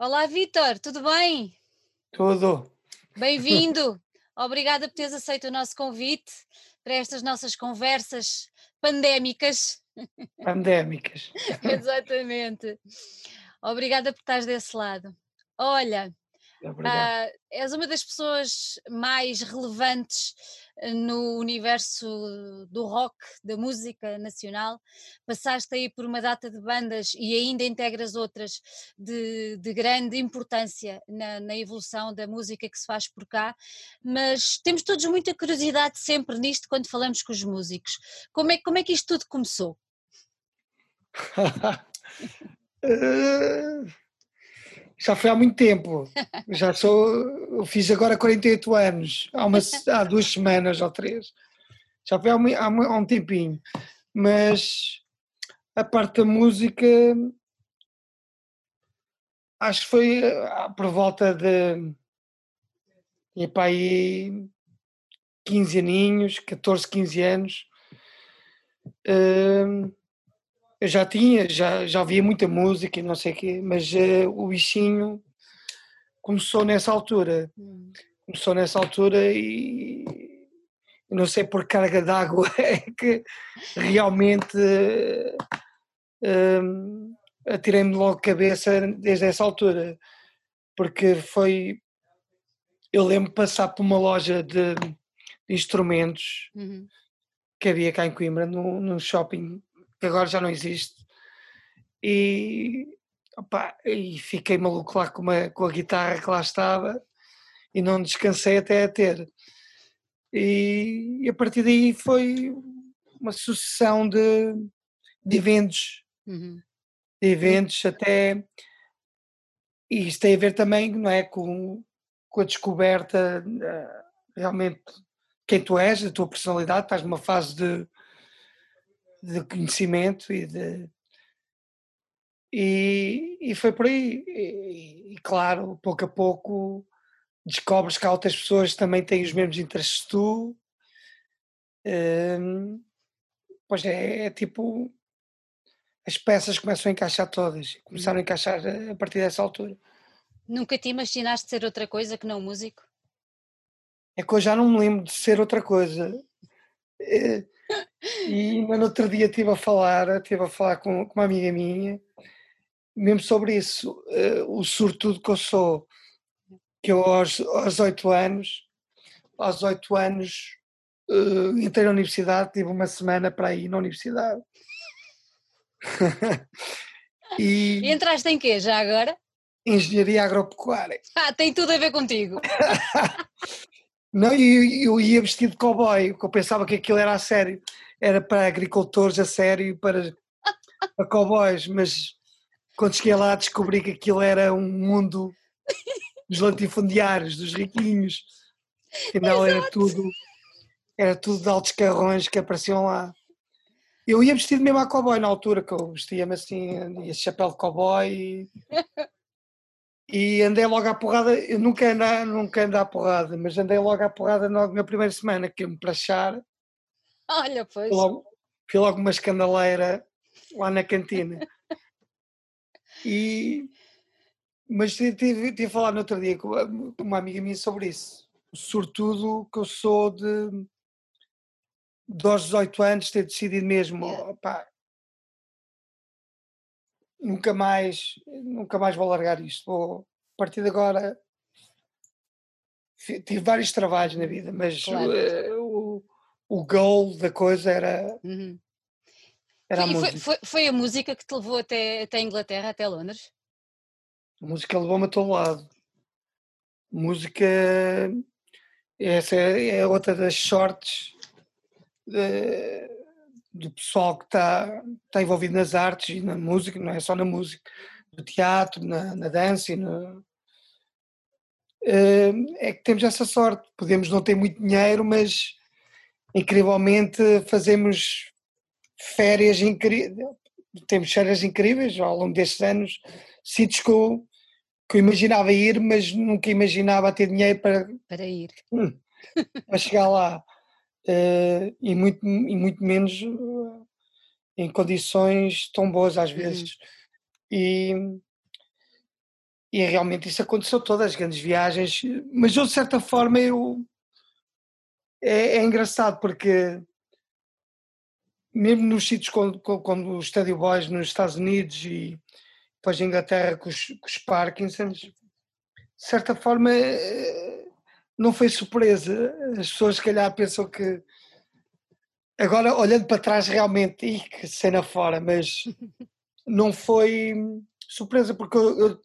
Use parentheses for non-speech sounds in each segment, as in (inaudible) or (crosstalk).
Olá, Vitor, tudo bem? Tudo. Bem-vindo. (laughs) Obrigada por teres aceito o nosso convite para estas nossas conversas pandémicas. Pandémicas. (laughs) Exatamente. Obrigada por estares desse lado. Olha, Obrigado. ah, és uma das pessoas mais relevantes eh, no universo do rock, da música nacional. Passaste aí por uma data de bandas e ainda integras outras de, de grande importância na, na evolução da música que se faz por cá, mas temos todos muita curiosidade sempre nisto quando falamos com os músicos. Como é, como é que isto tudo começou? (laughs) Eh, já foi há muito tempo. Já sou. Eu fiz agora 48 anos, há, uma, há duas semanas ou três. Já foi há, há há um tempinho. Mas a parte da música acho que foi ah, por volta de. Epá, aí 15 aninhos, 14, 15 anos. Hum, eu já tinha, já, já ouvia muita música e não sei o quê, mas eh, o bichinho começou nessa altura. Hum, Começou nessa altura e não sei por carga d'água (laughs) é que realmente hum, atirei-me logo cabeça desde essa altura. Porque foi. Eu lembro passar por uma loja de, de instrumentos uhum. que havia cá em Coimbra, num, num shopping que agora já não existe. E, opá, e fiquei maluco lá com, uma, com a guitarra que lá estava e não descansei até a ter. E, e a partir daí foi uma sucessão de, de eventos, Uhum. de eventos até. E isto tem a ver também não é, com, com a descoberta eh, realmente quem tu és, a tua personalidade, estás numa fase de, de conhecimento e de. E, e foi por aí. E, e, claro, pouco a pouco descobres que há outras pessoas que também têm os mesmos interesses que tu. Hum, pois é, é tipo. As peças começam a encaixar todas. Começaram a encaixar a partir dessa altura. Nunca te imaginaste ser outra coisa que não músico? É que eu já não me lembro de ser outra coisa. E no outro dia estive a falar, estive a falar com, com uma amiga minha, mesmo sobre isso, eh, o sortudo que eu sou, que eu aos, aos 8 anos, aos 8 anos eh, entrei na universidade, tive uma semana para ir na universidade. (laughs) E e entraste em quê já agora? engenharia agropecuária. Ah, tem tudo a ver contigo. (laughs) Não, e eu, eu ia vestido de cowboy, porque eu pensava que aquilo era a sério, era para agricultores a sério, para, para cowboys, mas quando cheguei lá descobri que aquilo era um mundo dos latifundiários, dos riquinhos, afinal era tudo, era tudo de altos carrões que apareciam lá. Eu ia vestido mesmo a cowboy na altura, que eu vestia-me assim, ia de chapéu de cowboy e, e andei logo à porrada, eu nunca andei, nunca andei à porrada, mas andei logo à porrada logo na primeira semana, que eu me plachar, Olha, pois. logo, fui logo uma escandaleira lá na cantina. E, mas tive, tive, a falar no outro dia com uma, amiga minha sobre isso. Sobretudo que eu sou de, de aos 18 anos ter decidido mesmo, Yeah. opá, nunca mais, nunca mais vou largar isto. Vou, a partir de agora tive vários trabalhos na vida, mas Claro. eh, o, goal da coisa era, Uhum. era a E foi, música. foi- foi a música que te levou até, até a Inglaterra, até Londres? A música levou-me a todo lado. Música, essa é é outra das sortes eh, do pessoal que está, está envolvido nas artes e na música, não é só na música, no teatro, na, na dança e no, eh, é que temos essa sorte. Podemos não ter muito dinheiro, mas incrivelmente fazemos férias incríveis, temos férias incríveis ao longo destes anos, sítios que eu, que eu imaginava ir, mas nunca imaginava ter dinheiro para, Para ir. para chegar lá. Eh, e, muito, e muito menos eh, em condições tão boas às Uhum. vezes. E, e realmente isso aconteceu todas as grandes viagens, mas eu de certa forma eu é, é engraçado porque mesmo nos sítios quando os Stadio Boys nos Estados Unidos e depois em Inglaterra com os, com os Parkinsons, de certa forma eh, não foi surpresa. As pessoas se calhar pensam que agora olhando para trás realmente, e que cena fora, mas (laughs) não foi surpresa porque eu, eu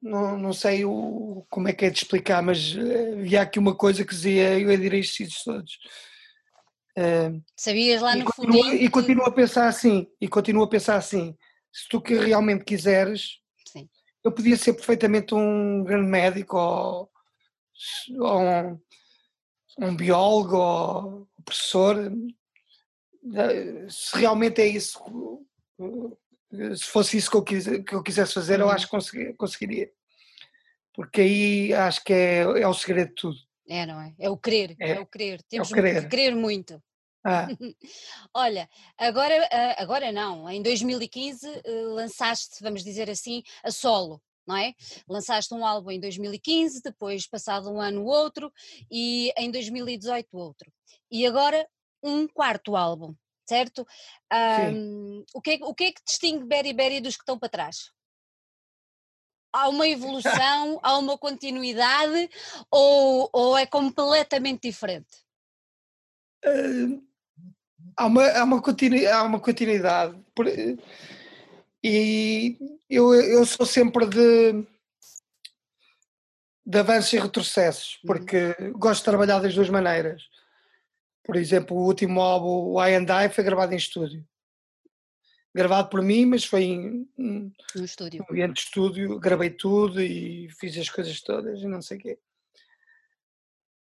não, não sei o, como é que é de explicar, mas eh, havia aqui uma coisa que dizia eu ia estes sítios todos. Uh, Sabias lá no fundo. E continuo a pensar assim, e continuo a pensar assim, se tu que realmente quiseres, Sim. eu podia ser perfeitamente um grande médico ou, ou um, um, biólogo ou professor, se realmente é isso, se fosse isso que eu, quis, que eu quisesse fazer, eu uhum. acho que conseguiria. Porque aí acho que é, é o segredo de tudo. É, não é? É o querer, é, é o querer. Temos é o querer. que querer muito. Ah. (laughs) Olha, agora, ah, agora não, em 2015 eh, lançaste, vamos dizer assim, a solo, não é? Lançaste um álbum em 2015, depois passado um ano outro e em 2018 outro. E agora um quarto álbum, certo? Um, o, que é, o que é que distingue Berry Berry dos que estão para trás? Há uma evolução, (laughs) há uma continuidade ou, ou é completamente diferente? Uh, há uma, há uma, continu, há uma continuidade. E eu, eu sou sempre de, de avanços e retrocessos, uhum. porque gosto de trabalhar das duas maneiras. Por exemplo, o último álbum, o I and I, foi gravado em estúdio. Gravado por mim, mas foi em, no estúdio. Um ambiente de estúdio, gravei tudo e fiz as coisas todas e não sei o quê.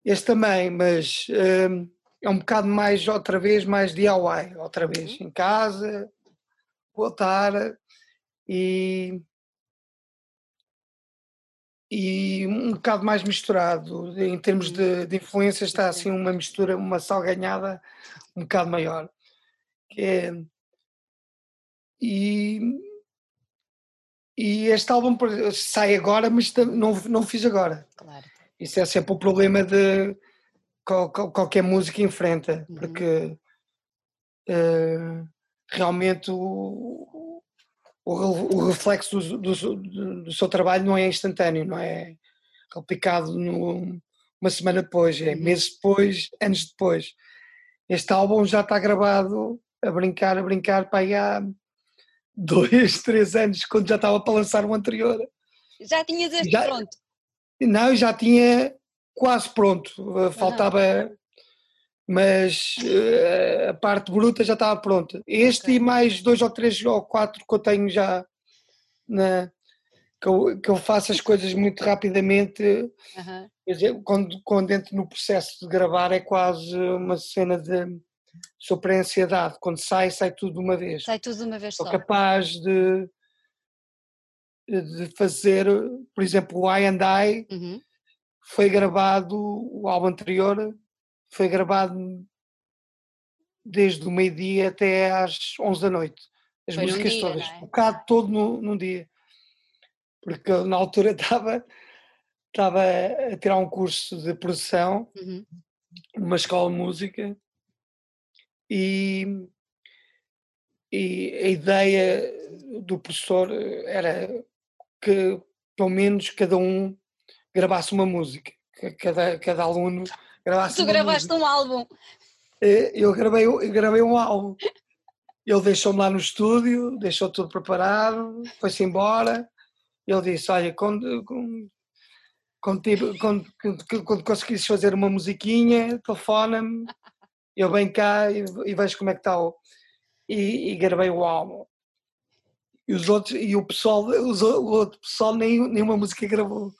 Este também, mas hum, é um bocado mais, outra vez, mais DIY, outra vez, uhum. em casa, voltar e, e um bocado mais misturado. Em termos de, de influências está assim uma mistura, uma salganhada um bocado maior. É, e, e este álbum sai agora, mas não, não fiz agora. Claro. Isso é sempre o problema de qual, qual, qualquer música enfrenta, uhum. porque uh, realmente o, o, o reflexo do, do, do, seu trabalho não é instantâneo, não é replicado no, uma semana depois, é uhum. meses depois, anos depois. Este álbum já está gravado a brincar, a brincar para aí há (laughs) dois, três anos, quando já estava para lançar o anterior. Já tinhas este já, pronto? Não, já tinha quase pronto, eh, faltava, mas uh, a parte bruta já estava pronta. Este okay. e mais dois ou três ou quatro que eu tenho já, na, que, eu, que eu faço as coisas muito rapidamente. Uhum. Dizer, quando, quando entro no processo de gravar é quase uma cena de super ansiedade. Quando sai, sai tudo de uma vez. Sai tudo de uma vez Sou só. capaz de, de fazer, por exemplo, o I and I, uhum foi gravado, o álbum anterior foi gravado desde o meio-dia até às 11 da noite. As foi músicas dia, todas, é? um bocado todo no, num dia. Porque na altura (laughs) estava, estava a tirar um curso de produção uhum. numa escola de música e, e a ideia do professor era que pelo menos cada um gravasse uma música, cada, cada aluno gravasse Tu gravaste música. um álbum. É, eu gravei, eu gravei um álbum. Ele deixou-me lá no estúdio, deixou tudo preparado, foi-se embora. Ele disse: Olha, quando, quando, quando, quando, quando conseguires fazer uma musiquinha, telefona-me, eu venho cá e, e vejo como é que está. O, e, e gravei o álbum. E os outros, e o pessoal, os, o outro pessoal nem, nenhuma música gravou.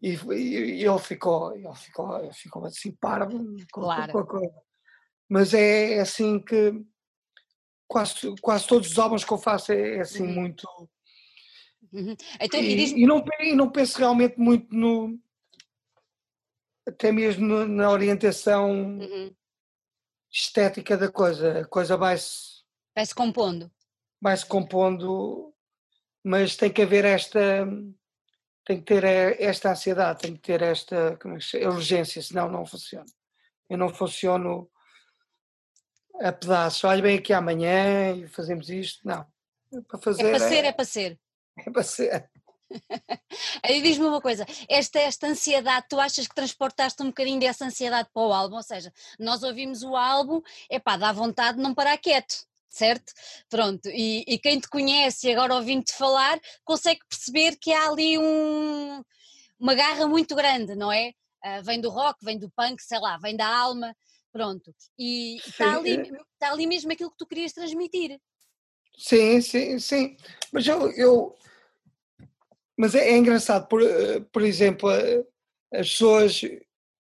E, e, ele ficou, ele ficou, ele ficou assim parvo claro. com, com, com, mas é assim que quase, quase todos os álbuns que eu faço é, é assim uhum. muito uhum. então, e, e, diz... e, não, e não penso realmente muito no até mesmo no, na orientação uhum. estética da coisa, a coisa vai-se vai-se compondo vai-se compondo, mas tem que haver esta, tem que ter esta ansiedade, tem que ter esta como é urgência, senão não funciona. Eu não funciono a pedaços, olha bem aqui amanhã e fazemos isto, não. É para fazer. É para ser, é, (laughs) é para ser. É para ser. Aí diz-me uma coisa, esta, esta ansiedade, tu achas que transportaste um bocadinho dessa ansiedade para o álbum? Ou seja, nós ouvimos o álbum, é pá, dá vontade de não parar quieto, certo? Pronto, e, e quem te conhece e agora ouvindo-te falar, consegue perceber que há ali um, uma garra muito grande, não é? Uh, vem do rock, vem do punk, sei lá, vem da alma, pronto. E está ali, está ali mesmo aquilo que tu querias transmitir. Sim, sim, sim. Mas eu, eu mas é, é, engraçado, por, eh, por exemplo, as pessoas,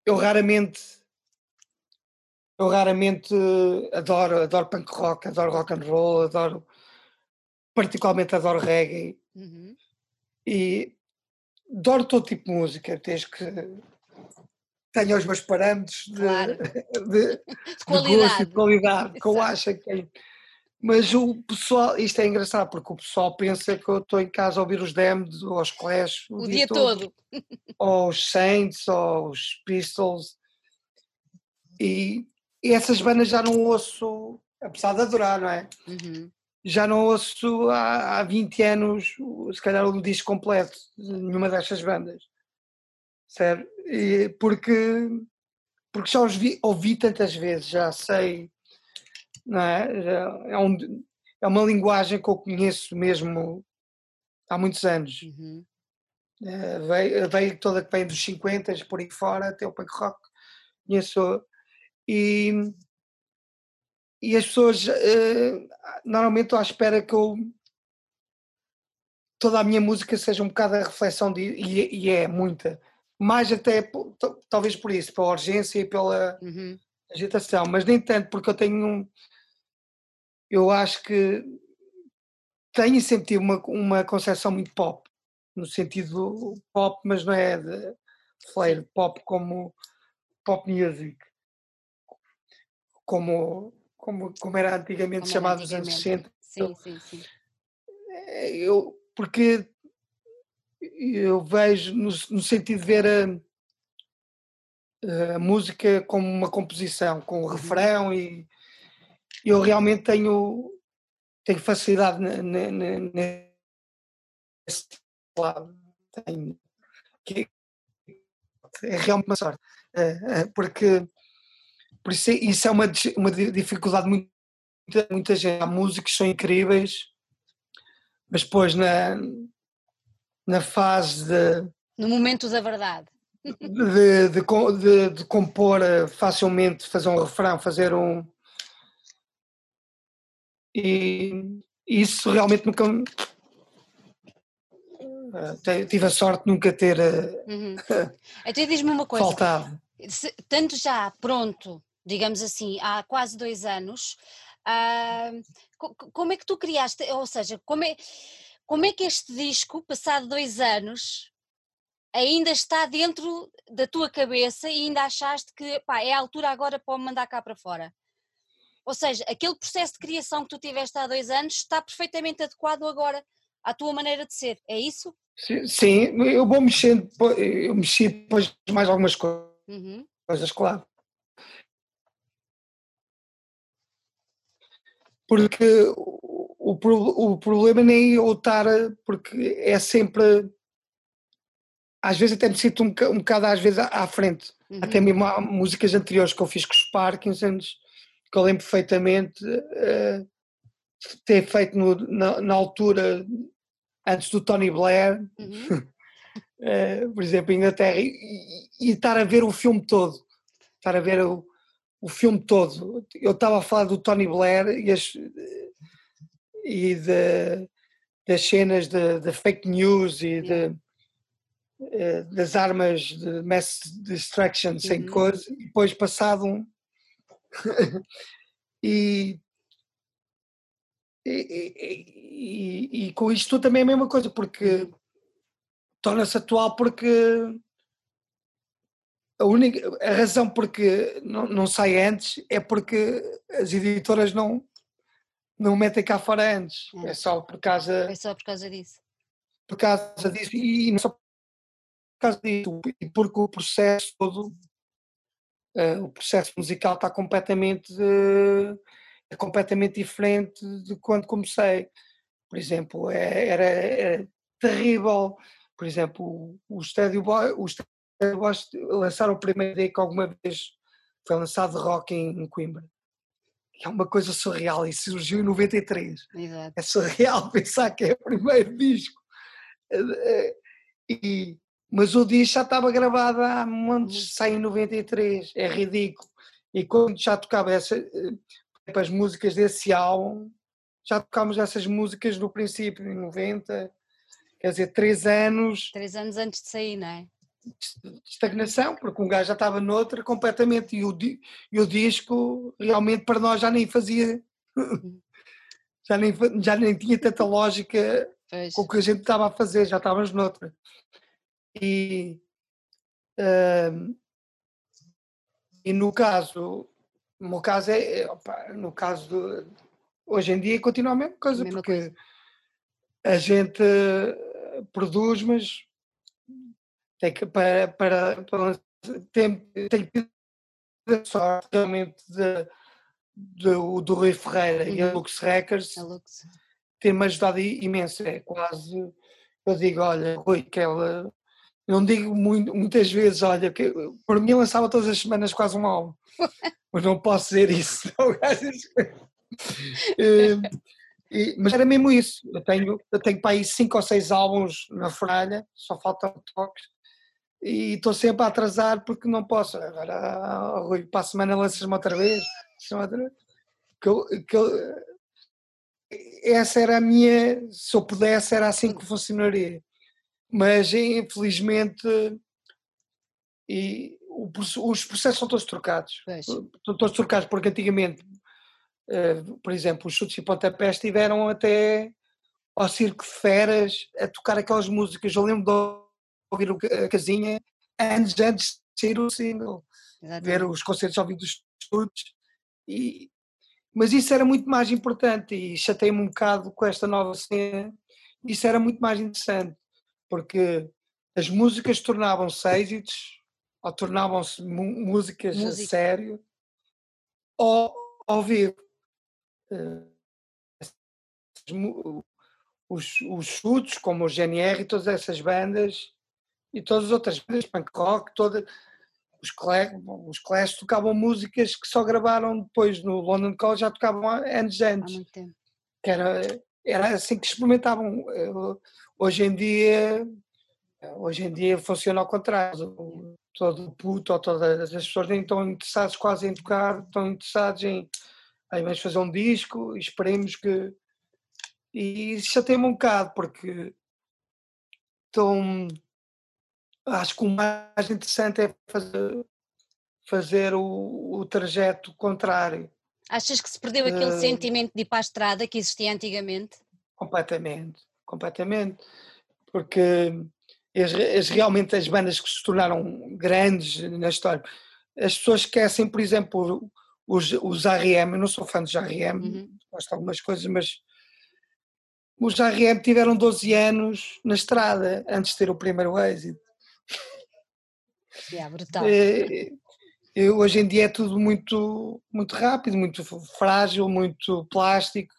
eu raramente, eu raramente adoro, adoro punk rock, adoro rock and roll, adoro, particularmente adoro reggae. Uhum. E adoro todo tipo de música, desde que tenha os meus parâmetros de, claro. (laughs) de, de, de qualidade, gosto e de qualidade que eu acho que mas o pessoal, isto é engraçado porque o pessoal pensa que eu estou em casa a ouvir os Damned ou os Clash o, o dia, dia todo. todo. ou os Saints ou os Pistols e, e, essas bandas já não ouço, apesar de adorar, não é? Uhum. Já não ouço há, há 20 anos, se calhar um disco completo de nenhuma destas bandas, certo? E porque, porque já os vi, ouvi tantas vezes, já sei não é? É, um, é uma linguagem que eu conheço mesmo há muitos anos. Uhum. É, veio, veio toda que vem dos 50 por aí fora, até o punk rock, conheço. E, e as pessoas uh, normalmente estão à espera que eu toda a minha música seja um bocado a reflexão de, e, e é muita, mais até talvez por isso, pela urgência e pela uhum. agitação, mas nem tanto porque eu tenho um, eu acho que tenho sempre tido uma, uma concepção muito pop, no sentido pop, mas não é de flair, pop como pop music, como, como, como era antigamente como chamado nos anos 60. Sim, sim, sim. É, eu, porque eu vejo no, no sentido de ver a, a, música como uma composição, com o uhum. refrão e eu realmente tenho, tenho facilidade nesse lado. Tenho, que é realmente uma sorte. É, é, porque por isso, isso é uma, uma dificuldade muito muita gente. Há músicos que são incríveis, mas depois na, na fase de. No momento da verdade. De, de, de, de compor facilmente, fazer um refrão, fazer um, e isso realmente nunca uh, tive a sorte de nunca ter uh, uhum. então diz-me uma coisa faltado. Tanto já pronto digamos assim há quase dois anos uh, como é que tu criaste ou seja como é como é que este disco passado dois anos ainda está dentro da tua cabeça e ainda achaste que pá, é a altura agora para mandar cá para fora ou seja, aquele processo de criação que tu tiveste há dois anos está perfeitamente adequado agora à tua maneira de ser, é isso? Sim, sim eu vou mexendo, eu mexi depois mais algumas coisas, uhum. coisas claro. Porque o, o, o problema nem é eu estar, porque é sempre, às vezes até me sinto um, um bocado às vezes à, frente, uhum. até mesmo há músicas anteriores que eu fiz com os Parkinsons, que eu lembro perfeitamente uh, ter feito no, na, na, altura, antes do Tony Blair, uhum. uh, (laughs) por exemplo, em Inglaterra, e, e, estar a ver o filme todo, estar a ver o, o filme todo. Eu estava a falar do Tony Blair e, as, e de, das cenas de, de, fake news e de, uh, das armas de mass destruction sem uhum. coisa, e depois passado um (laughs) e, e, e, e, com isto também é a mesma coisa, porque torna-se atual porque a única a razão porque não, não sai antes é porque as editoras não não me metem cá fora antes. É, É. só por causa, É só por causa disso. por causa disso e não só por causa disso, e porque o processo todo, eh, o processo musical está completamente, eh, é completamente diferente de quando comecei. Por exemplo, é- era, era terrível. Por exemplo, o Stadio Boy, o Stadio Boys lançaram o primeiro dia que alguma vez foi lançado de rock em, Coimbra. É uma coisa surreal e surgiu em 93 Exato. é surreal (laughs) pensar que é o primeiro disco. Eh, eh, E, mas o disco já estava gravado há montes, sai em 93, é ridículo. E quando já tocava essa, eh, as músicas desse álbum, já tocámos essas músicas no princípio, em 90, quer dizer, três anos Três anos antes de sair, não é? De estagnação, porque um gajo já estava noutra completamente e o, e o disco realmente para nós já nem fazia, (laughs) já nem, já nem tinha tanta lógica Pois. com o que a gente estava a fazer, já estávamos noutra. E, ahm, e no caso, no meu caso é, é, opa, no caso do, hoje em dia continua a mesma coisa, Mesma porque a gente produz, mas tem que para, para, para tem, tem que ter a sorte realmente de, do, do Rui Ferreira e a Uhum. Lux Records A Lux. tem-me ajudado imenso. É quase, eu digo, olha, Rui, que ela. Não digo muito, muitas vezes, olha, que por mim lançava todas as semanas quase um álbum, (laughs) mas não posso dizer isso. (laughs) Eh, (laughs) e- mas era mesmo isso. Eu tenho, eu tenho para aí cinco ou seis álbuns na fornalha, só faltam toques, e estou sempre a atrasar porque não posso. Agora, ah, Rui, para a semana lanças-me outra vez. outra vez. Que eu- que eu- essa era a minha, se eu pudesse, era assim que funcionaria. Mas infelizmente e o os processos são todos trocados. Estão todos trocados porque antigamente, eh, por exemplo, os chutes e pontapés estiveram até ao Circo de Feras a tocar aquelas músicas. Eu lembro de ouvir a casinha anos antes de sair o single ver Exatamente. os concertos ao vivo dos chutes. E, mas isso era muito mais importante e chatei-me um bocado com esta nova cena. Isso era muito mais interessante, porque as músicas tornavam-se êxitos ou tornavam-se músicas Música. a sério ou ao vivo. Eh, Os, os chutes, como o GNR e todas essas bandas e todas as outras bandas, punk rock, toda, os, Clash, os Clash tocavam músicas que só gravaram depois no London College, já tocavam anos antes, que era, era assim que experimentavam. Eh, Hoje em dia, hoje em dia funciona ao contrário. O- Todo puto ou todas as pessoas nem estão interessadas quase em tocar, estão interessados em aí vamos fazer um disco e esperemos que. E isso já tem um bocado, porque estão. Acho que o mais interessante é fazer, fazer o, o trajeto contrário, Achas que se perdeu aquele Eh, sentimento de ir para a estrada que existia antigamente? completamente. Completamente. Porque as, as- realmente as bandas que se tornaram grandes na história, as pessoas esquecem, por exemplo, os, os R.E.M., eu não sou fã dos R.E.M., Uhum. gosto de algumas coisas, mas os R.E.M. tiveram 12 anos na estrada antes de ter o primeiro êxito. (laughs) Yeah, brutal. Eh, eh, hoje em dia é tudo muito, muito rápido, muito frágil, muito plástico.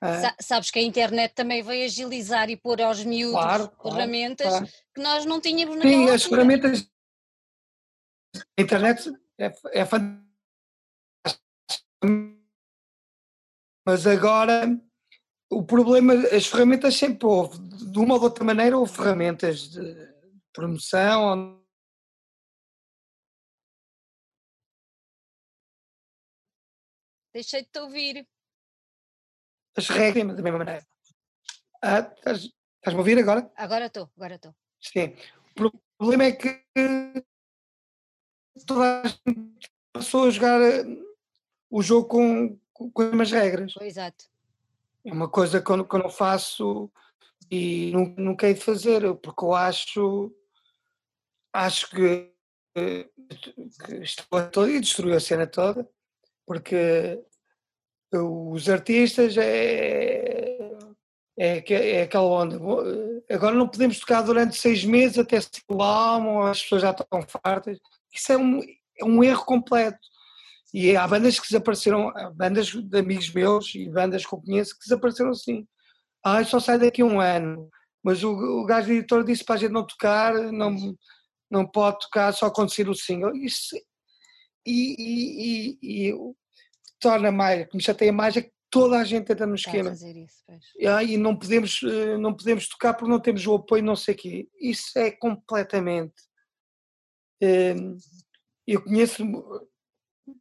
ah, Sa- sabes que a internet também veio agilizar e pôr aos miúdos Claro, claro, ferramentas claro. que nós não tínhamos Sim, naquela as ferramentas. A internet é, é fantástica. Mas agora o problema, as ferramentas sempre houve, de uma ou de outra maneira, houve ferramentas de promoção. Deixei de te ouvir. As regras da mesma maneira. Ah, estás, estás-me a ouvir agora? Agora estou, agora estou. Sim. O problema é que toda a gente passou a jogar eh, o jogo com, com, as mesmas regras. Exato. É uma coisa que eu, não- que eu não faço e não, não quero fazer, porque eu acho, acho que, eh, que estou toda e destruiu a cena toda, porque os artistas é, é, é aquela onda. Agora não podemos tocar durante seis meses até se álbum, as pessoas já estão fartas. Isso é um, é um erro completo. E há bandas que desapareceram, bandas de amigos meus e bandas que eu conheço que desapareceram assim. Ah, só sai daqui um ano. Mas o, o gajo editor disse para a gente não tocar, não, não pode tocar só quando sair o single. Isso, e, e, e, e torna mais, que me chateia mais é que toda a gente entra no esquema. Isso, e não podemos, eh, não podemos tocar porque não temos o apoio, não sei o quê. Isso é completamente. Ehm, eu conheço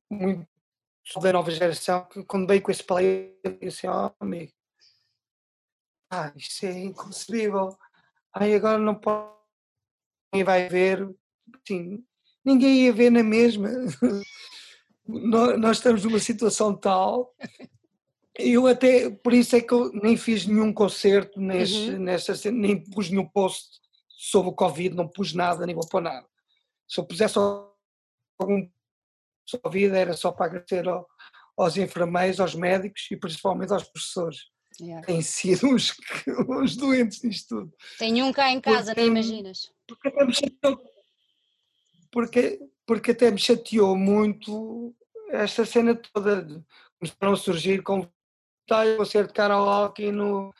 muito da nova geração que quando veio com esse paleta, eu disse, oh amigo, ah, isto é inconcebível. Ai, agora não pode, ninguém vai ver. Sim, ninguém ia ver na mesma. (laughs) nós estamos numa situação tal. Eu até, por isso é que eu nem fiz nenhum concerto neste, uhum. nesta, nem pus nenhum post sobre o Covid, não pus nada, nem vou pôr nada. Se eu pusesse algum Covid era só para agradecer ao, aos enfermeiros, aos médicos e principalmente aos professores. Yeah. Têm sido os, os doentes nisto tudo. Tenho um cá em casa, porque, nem imaginas. Porque até me chateou, porque, porque até me chateou muito esta cena toda. Começaram a surgir com o concerto de karaoke no.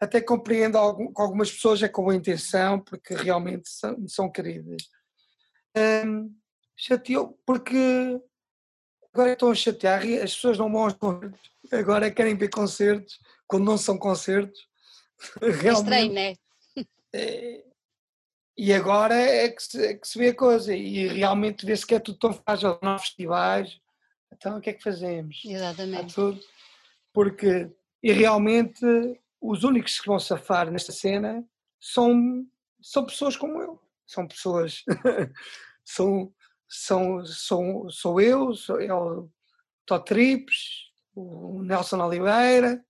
Até compreendo algum, com algumas pessoas é com boa intenção, porque realmente são, são queridas. Um, chateou, porque agora estão a chatear, as pessoas não vão aos concertos, agora querem ver concertos, quando não são concertos. Realmente, (laughs) é estranho, não é? é? E agora é que, se, é que se vê a coisa, e realmente vê-se que é tudo tão fácil, nos festivais, então o que é que fazemos? Exatamente. porque, e realmente, os únicos que vão safar nesta cena são, são pessoas como eu, são pessoas, (laughs) são, são, são, sou eu, sou eu, Tó Trips, o Nelson Oliveira,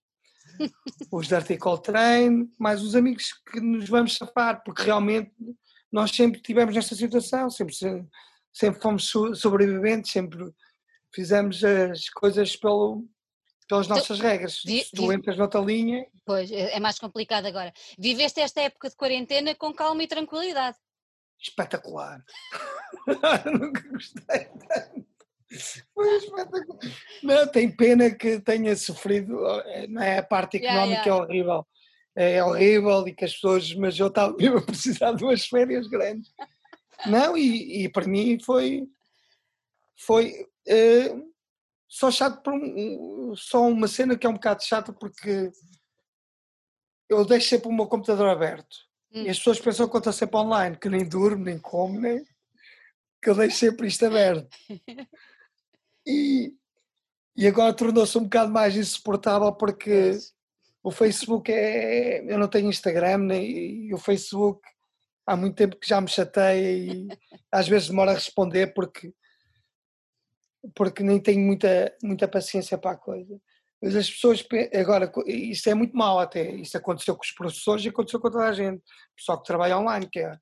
os Dirty Coltrane, mais os amigos que nos vamos safar, porque realmente nós sempre tivemos nesta situação, sempre, sempre fomos sobreviventes, sempre fizemos as coisas pelo, pelas nossas regras. Vi, Se tu entras noutra linha. Pois, é, é mais complicado agora. Viveste esta época de quarentena com calma e tranquilidade. Espetacular. (laughs) Nunca gostei tanto. Foi espetacular. Não, tem pena que tenha sofrido, eh, não é? A parte económica yeah, yeah. é horrível. É horrível e que as pessoas, mas eu estava (laughs) a precisar de umas férias grandes. Não, e, e para mim foi, foi uh, só chato por um, só uma cena que é um bocado chata porque eu deixo sempre o meu computador aberto hum. e as pessoas pensam que eu estou sempre online, que nem durmo, nem como, nem que eu deixo sempre isto aberto. (laughs) E, e agora tornou-se um bocado mais insuportável porque o Facebook é. Eu não tenho Instagram, nem, e o Facebook há muito tempo que já me chateia e às vezes demora a responder porque, porque nem tenho muita, muita paciência para a coisa. Mas as pessoas, agora, isso é muito mal até, isso aconteceu com os professores e aconteceu com toda a gente, o pessoal que trabalha online, que é,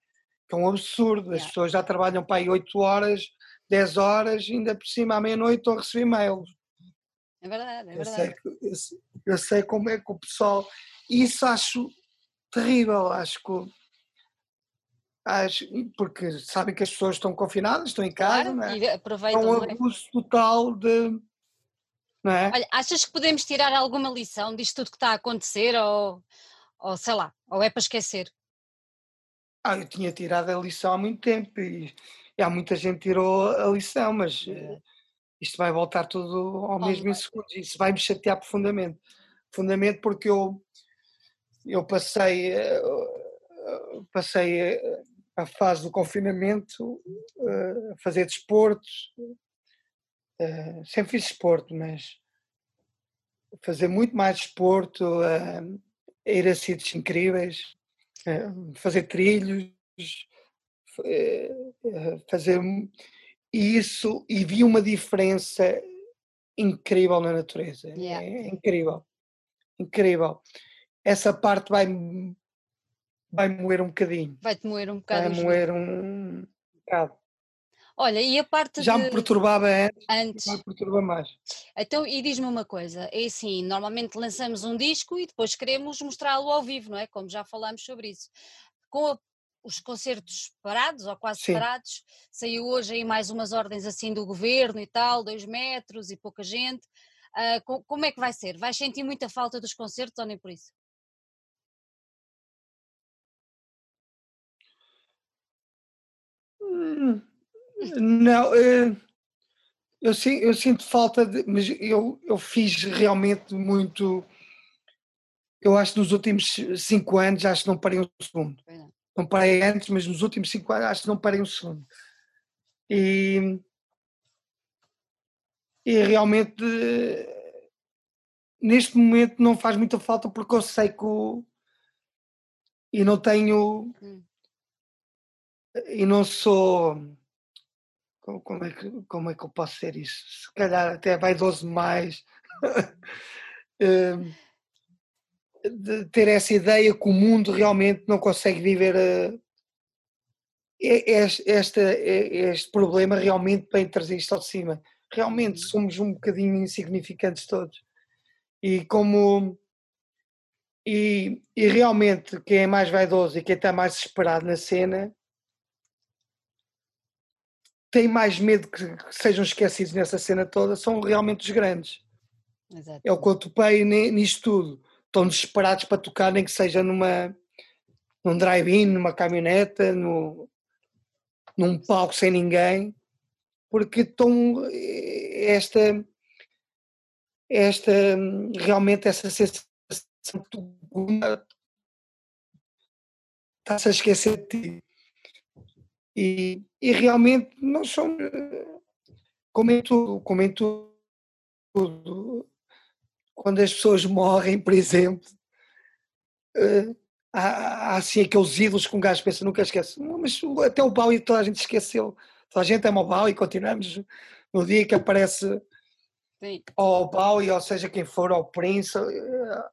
que é um absurdo, as pessoas já trabalham para aí 8 horas 10 horas, ainda por cima à meia-noite estou a receber mails. É verdade, é verdade. Eu sei, eu, eu sei, como é que o pessoal. Isso acho terrível, acho que. Acho, porque sabem que as pessoas estão confinadas, estão em casa, claro, não é? E aproveitam, é um abuso total de. Não é? Olha, achas que podemos tirar alguma lição disto tudo que está a acontecer ou, ou sei lá, ou é para esquecer? Ah, eu tinha tirado a lição há muito tempo e e há muita gente tirou a lição, mas uh, isto vai voltar tudo ao mesmo em segundos. Isso vai me chatear profundamente. Profundamente porque eu, eu passei, uh, passei a fase do confinamento a fazer desporto. sempre fiz desporto, mas fazer muito mais desporto, ir a sítios incríveis, fazer trilhos, eh, eh, fazer isso e vi uma diferença incrível na natureza. Yeah. É incrível. Incrível. Essa parte vai vai moer um bocadinho. Vai-te moer um bocado. Vai moer um bocado. Olha, e a parte Já de... me perturbava antes, antes. já me perturba mais. Então, e diz-me uma coisa, é assim, normalmente lançamos um disco e depois queremos mostrá-lo ao vivo, não é? Como já falámos sobre isso. Com a, os concertos parados, ou quase Sim. parados, saiu hoje aí mais umas ordens assim do governo e tal, dois metros e pouca gente. Co- como é que vai ser? Vais sentir muita falta dos concertos ou nem por isso? Hum, Não, eh, eu, sin- eu sinto falta de. Mas eu, eu fiz realmente muito. Eu acho que nos últimos cinco anos, acho que não parei um segundo. Pois não. Parei antes, mas nos últimos cinco anos, acho que não parei um segundo. E, e realmente, neste momento, não faz muita falta porque eu sei que. o- E não tenho. Hum. E não sou. Como, como é que, como é que eu posso ser isso? Se calhar até vaidoso demais. (laughs) Hum, de ter essa ideia que o mundo realmente não consegue viver e- este, esta- e- este problema realmente para trazer isto ao de cima. Realmente Uhum. somos um bocadinho insignificantes todos. E como e, e realmente quem é mais vaidoso e quem está mais desesperado na cena tem mais medo que, que sejam esquecidos nessa cena toda, são realmente os grandes. Exato. É o que eu topei ni- nisto tudo. Estão desesperados para tocar, nem que seja numa, num drive-in, numa caminhoneta, no, num palco sem ninguém, porque estão esta, esta realmente essa sensação que tu estás a esquecer de ti. E, e realmente não somos, eh, como em tudo, como em tudo, quando as pessoas morrem, por exemplo, eh, há, há assim aqueles ídolos que um gajo pensa, nunca esquece. Não, mas até o Bowie toda a gente esqueceu. Toda a gente ama o Bowie e continuamos no dia que aparece Sim. ou Bowie, ou seja quem for, ou o Prince. eh,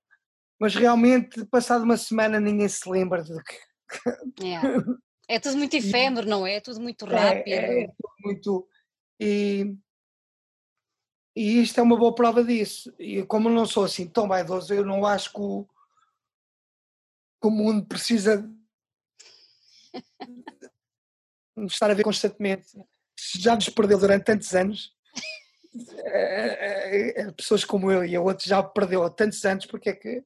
Mas realmente, passado uma semana, ninguém se lembra de que É. (laughs) É tudo muito efêmero, não é? É tudo muito É, rápido. é tudo muito. E, e isto é uma boa prova disso. E como não sou assim tão vaidoso, eu não acho que o, que o mundo precisa estar a ver constantemente. Já nos perdeu durante tantos anos, pessoas como eu e a outros já perdeu há tantos anos, porque é que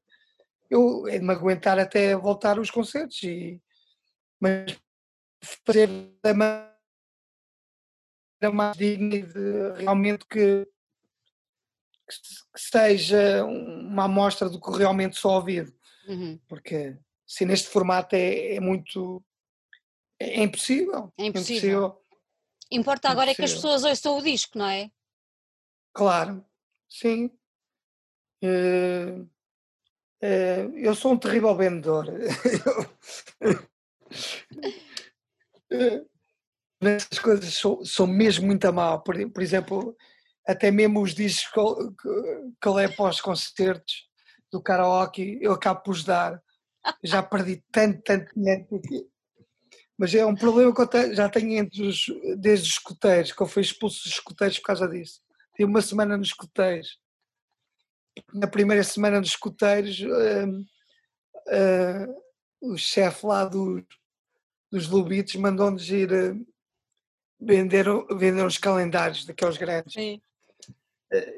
eu é de me aguentar até voltar os concertos e mas fazer da maneira mais digna de realmente que, que se- que seja uma amostra do que realmente sou ouvido, Uhum. porque se neste formato é, é muito é impossível. É impossível. Importa agora é que as Impossível. pessoas ouçam o disco, não é? Claro, sim. Eh, eh, eu sou um terrível vendedor. (laughs) Eh, Nessas coisas sou, sou mesmo muito mal. Por, por exemplo, até mesmo os discos que eu, levo para os concertos do karaoke, eu acabo por dar. Já perdi tanto, tanto dinheiro. Mas é um problema que eu já tenho entre os, desde os escuteiros, que eu fui expulso dos escuteiros por causa disso. Tive uma semana nos escuteiros. Na primeira semana dos escuteiros, ah, o chefe lá dos, dos Lubitos mandou-nos ir ah, vender, vender calendários daqueles grandes. Sim.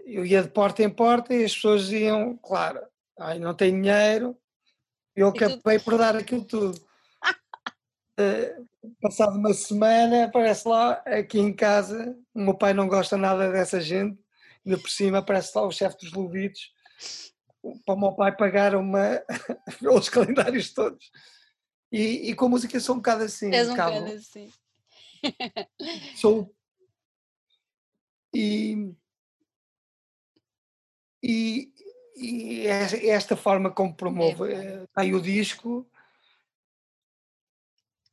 Eu ia de porta em porta e as pessoas iam, claro, ai, não tenho dinheiro, eu E acabei por dar aquilo tudo. (laughs) Eh, passado uma semana, aparece lá aqui em casa, o meu pai não gosta nada dessa gente, ainda por cima aparece lá o chefe dos Lubitos, para o meu pai pagar uma, (laughs) os calendários todos. E, e com a música sou um bocado assim, És um bocado assim. sou (laughs) e e, e esta forma como promovo É o disco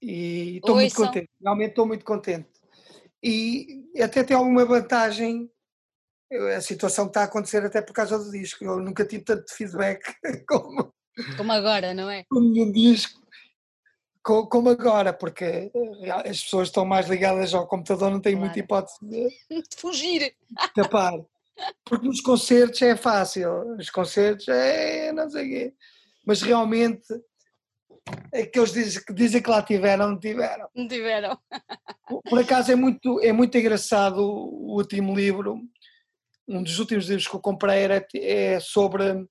e estou muito contente realmente estou muito contente e até tem alguma vantagem a situação que está a acontecer até por causa do disco eu nunca tive tanto feedback (laughs) como Como agora, não é? com nenhum disco como agora, porque eh, as pessoas estão mais ligadas ao computador, não têm claro. muita hipótese de, (laughs) de fugir. Tapar. Porque nos concertos é fácil, nos concertos é não sei o quê. Mas realmente aqueles dizem, que dizem que lá tiveram, não tiveram. Não tiveram. Por acaso é muito, é muito engraçado o último livro, um dos últimos livros que eu comprei era, é sobre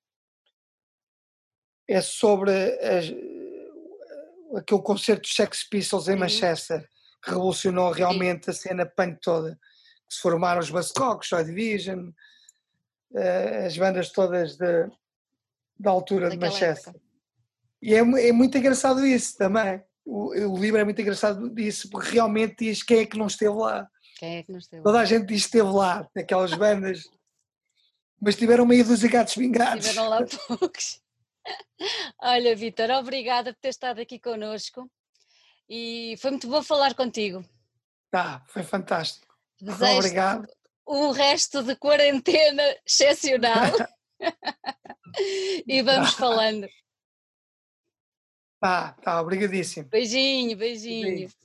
é sobre as, aquele concerto dos Sex Pistols em Manchester, que revolucionou realmente a cena punk toda. Que se formaram os Buzzcocks, Joy Division, eh, as bandas todas de, da altura Daquela de Manchester. Época. E é, é, muito engraçado isso também. O, o, livro é muito engraçado disso, porque realmente diz quem é que não esteve lá. Quem é que não esteve Toda a gente diz que esteve lá, naquelas bandas. mas tiveram meio dos gatos vingados. Tiveram lá poucos. (laughs) Olha, Vitor, obrigada por ter estado aqui connosco e foi muito bom falar contigo. Tá, foi fantástico. Desejo Obrigado. Um resto de quarentena excepcional. (laughs) e vamos falando. Tá, tá, obrigadíssimo. Beijinho, beijinho. beijinho.